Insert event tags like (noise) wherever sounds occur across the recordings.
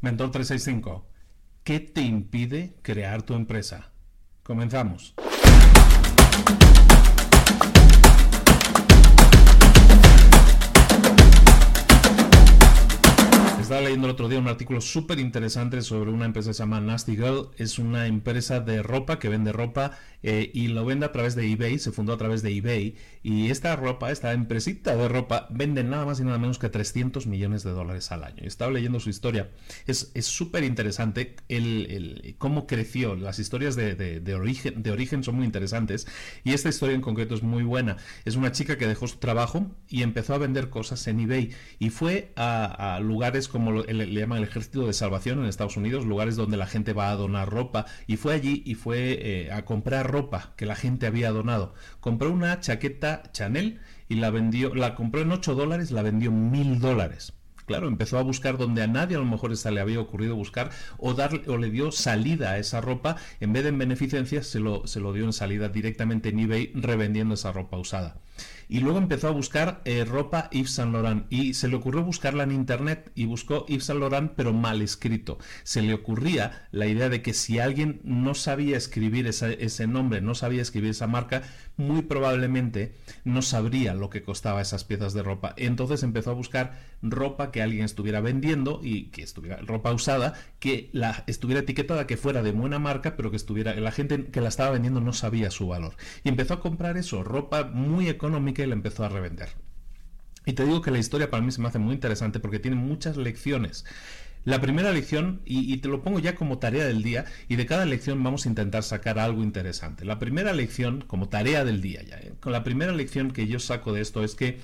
Mentor 365. ¿Qué te impide crear tu empresa? Comenzamos. estaba leyendo el otro día un artículo súper interesante sobre una empresa que se llama Nasty Girl. Es una empresa de ropa que vende ropa eh, y lo vende a través de eBay. Se fundó a través de eBay. Y esta ropa, esta empresita de ropa, vende nada más y nada menos que 300 millones de dólares al año. Y estaba leyendo su historia. Es súper interesante el, cómo creció. Las historias de, origen, de origen son muy interesantes. Y esta historia en concreto es muy buena. Es una chica que dejó su trabajo y empezó a vender cosas en eBay. Y fue a, a lugares como como le, llaman el ejército de salvación en Estados Unidos, lugares donde la gente va a donar ropa, y fue allí y fue eh, a comprar ropa que la gente había donado. Compró una chaqueta Chanel y la vendió, la compró en 8 dólares, la vendió mil dólares. Claro, empezó a buscar donde a nadie a lo mejor esa le había ocurrido buscar o, darle, o le dio salida a esa ropa, en vez de en beneficencia se lo, se lo dio en salida directamente en eBay revendiendo esa ropa usada y luego empezó a buscar eh, ropa Yves Saint Laurent y se le ocurrió buscarla en internet y buscó Yves Saint Laurent pero mal escrito. Se le ocurría la idea de que si alguien no sabía escribir ese nombre, no sabía escribir esa marca, muy probablemente no sabría lo que costaba esas piezas de ropa. Entonces empezó a buscar ropa que alguien estuviera vendiendo y que estuviera ropa usada, que la estuviera etiquetada, que fuera de buena marca, pero que estuviera la gente que la estaba vendiendo no sabía su valor. Y empezó a comprar eso, ropa muy económica y la empezó a revender. Y te digo que la historia para mí se me hace muy interesante porque tiene muchas lecciones. La primera lección, y, te lo pongo ya como tarea del día, y de cada lección vamos a intentar sacar algo interesante. La primera lección, como tarea del día ya, ¿eh? la primera lección que yo saco de esto es que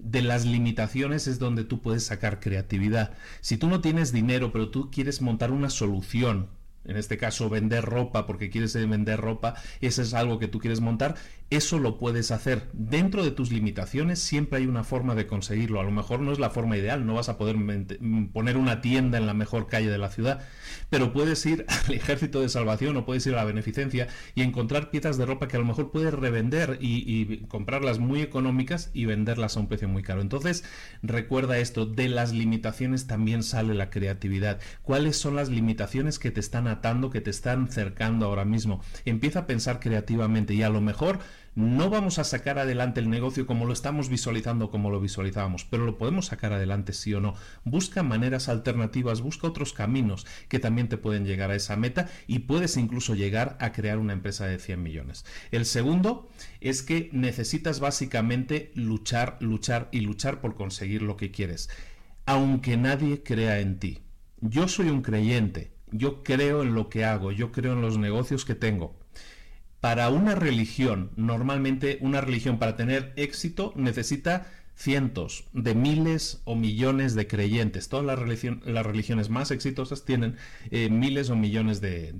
de las limitaciones es donde tú puedes sacar creatividad. Si tú no tienes dinero, pero tú quieres montar una solución en este caso vender ropa porque quieres vender ropa, eso es algo que tú quieres montar, eso lo puedes hacer. Dentro de tus limitaciones siempre hay una forma de conseguirlo. A lo mejor no es la forma ideal, no vas a poder poner una tienda en la mejor calle de la ciudad, pero puedes ir (laughs) al ejército de salvación o puedes ir a la beneficencia y encontrar piezas de ropa que a lo mejor puedes revender y, comprarlas muy económicas y venderlas a un precio muy caro. Entonces, recuerda esto, de las limitaciones también sale la creatividad. ¿Cuáles son las limitaciones que te están que te están cercando ahora mismo? Empieza a pensar creativamente y a lo mejor no vamos a sacar adelante el negocio como lo estamos visualizando, como lo visualizábamos, pero lo podemos sacar adelante sí o no. Busca maneras alternativas, busca otros caminos que también te pueden llegar a esa meta y puedes incluso llegar a crear una empresa de 100 millones. El segundo es que necesitas básicamente luchar, luchar y luchar por conseguir lo que quieres, aunque nadie crea en ti. Yo soy un creyente, yo creo en lo que hago, yo creo en los negocios que tengo para una religión, normalmente una religión para tener éxito necesita cientos de miles o millones de creyentes. Todas las, religiones más exitosas tienen eh, miles o millones de,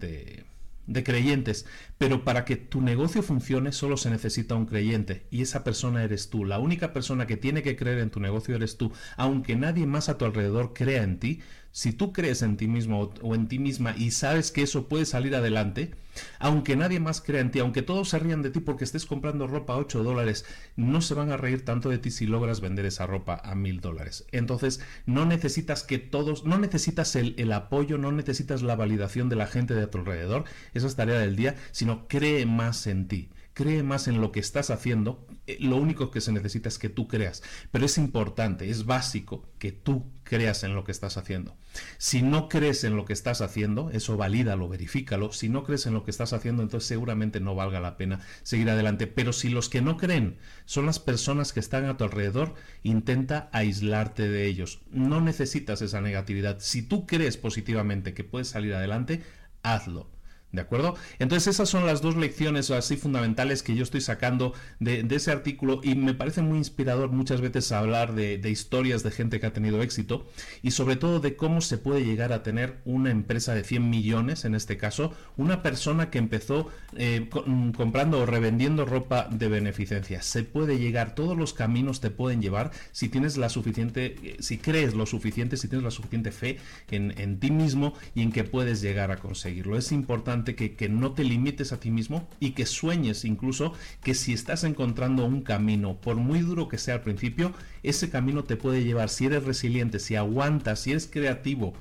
de creyentes, pero para que tu negocio funcione solo se necesita un creyente y esa persona eres tú. La única persona que tiene que creer en tu negocio eres tú, aunque nadie más a tu alrededor crea en ti, si tú crees en ti mismo o en ti misma y sabes que eso puede salir adelante, aunque nadie más crea en ti, aunque todos se rían de ti porque estés comprando ropa a 8 dólares, no se van a reír tanto de ti si logras vender esa ropa a mil dólares. Entonces, no necesitas que todos, no necesitas el, el, apoyo, no necesitas la validación de la gente de tu alrededor, esa es tarea del día, sino cree más en ti cree más en lo que estás haciendo, eh, lo único que se necesita es que tú creas. Pero es importante, es básico que tú creas en lo que estás haciendo. Si no crees en lo que estás haciendo, eso valídalo, verifícalo. Si no crees en lo que estás haciendo, entonces seguramente no valga la pena seguir adelante. Pero si los que no creen son las personas que están a tu alrededor, intenta aislarte de ellos. No necesitas esa negatividad. Si tú crees positivamente que puedes salir adelante, hazlo ¿De acuerdo? Entonces esas son las dos lecciones así fundamentales que yo estoy sacando de, ese artículo y me parece muy inspirador muchas veces hablar de, historias de gente que ha tenido éxito y sobre todo de cómo se puede llegar a tener una empresa de 100 millones, en este caso, una persona que empezó eh, mm, comprando o revendiendo ropa de beneficencia. Se puede llegar, todos los caminos te pueden llevar si tienes la suficiente, eh, si crees lo suficiente, si tienes la suficiente fe en, en ti mismo y en que puedes llegar a conseguirlo. Es importante que, no te limites a ti mismo y que sueñes incluso que si estás encontrando un camino, por muy duro que sea al principio, ese camino te puede llevar, si eres resiliente, si aguantas, si eres creativo,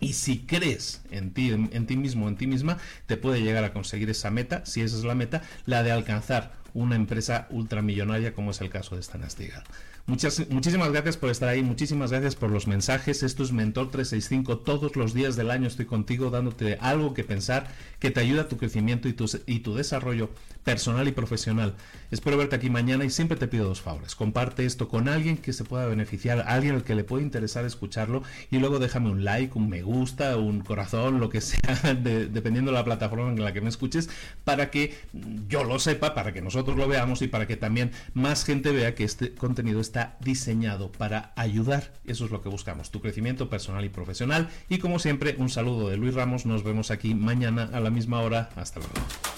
Y si crees en ti, en, ti mismo, en ti misma, te puede llegar a conseguir esa meta, si esa es la meta, la de alcanzar una empresa ultramillonaria como es el caso de esta Nastigal. Muchas, muchísimas gracias por estar ahí, muchísimas gracias por los mensajes. Esto es Mentor 365. Todos los días del año estoy contigo dándote algo que pensar que te ayuda a tu crecimiento y tu, y tu desarrollo personal y profesional. Espero verte aquí mañana y siempre te pido dos favores. Comparte esto con alguien que se pueda beneficiar, alguien al que le pueda interesar escucharlo y luego déjame un like, un me gusta, un corazón, lo que sea, (laughs) dependiendo de la plataforma en la que me escuches, para que yo lo sepa, para que nosotros lo veamos y para que también más gente vea que este contenido está está diseñado para ayudar. Eso es lo que buscamos, tu crecimiento personal y profesional. Y como siempre, un saludo de Luis Ramos. Nos vemos aquí mañana a la misma hora. Hasta luego.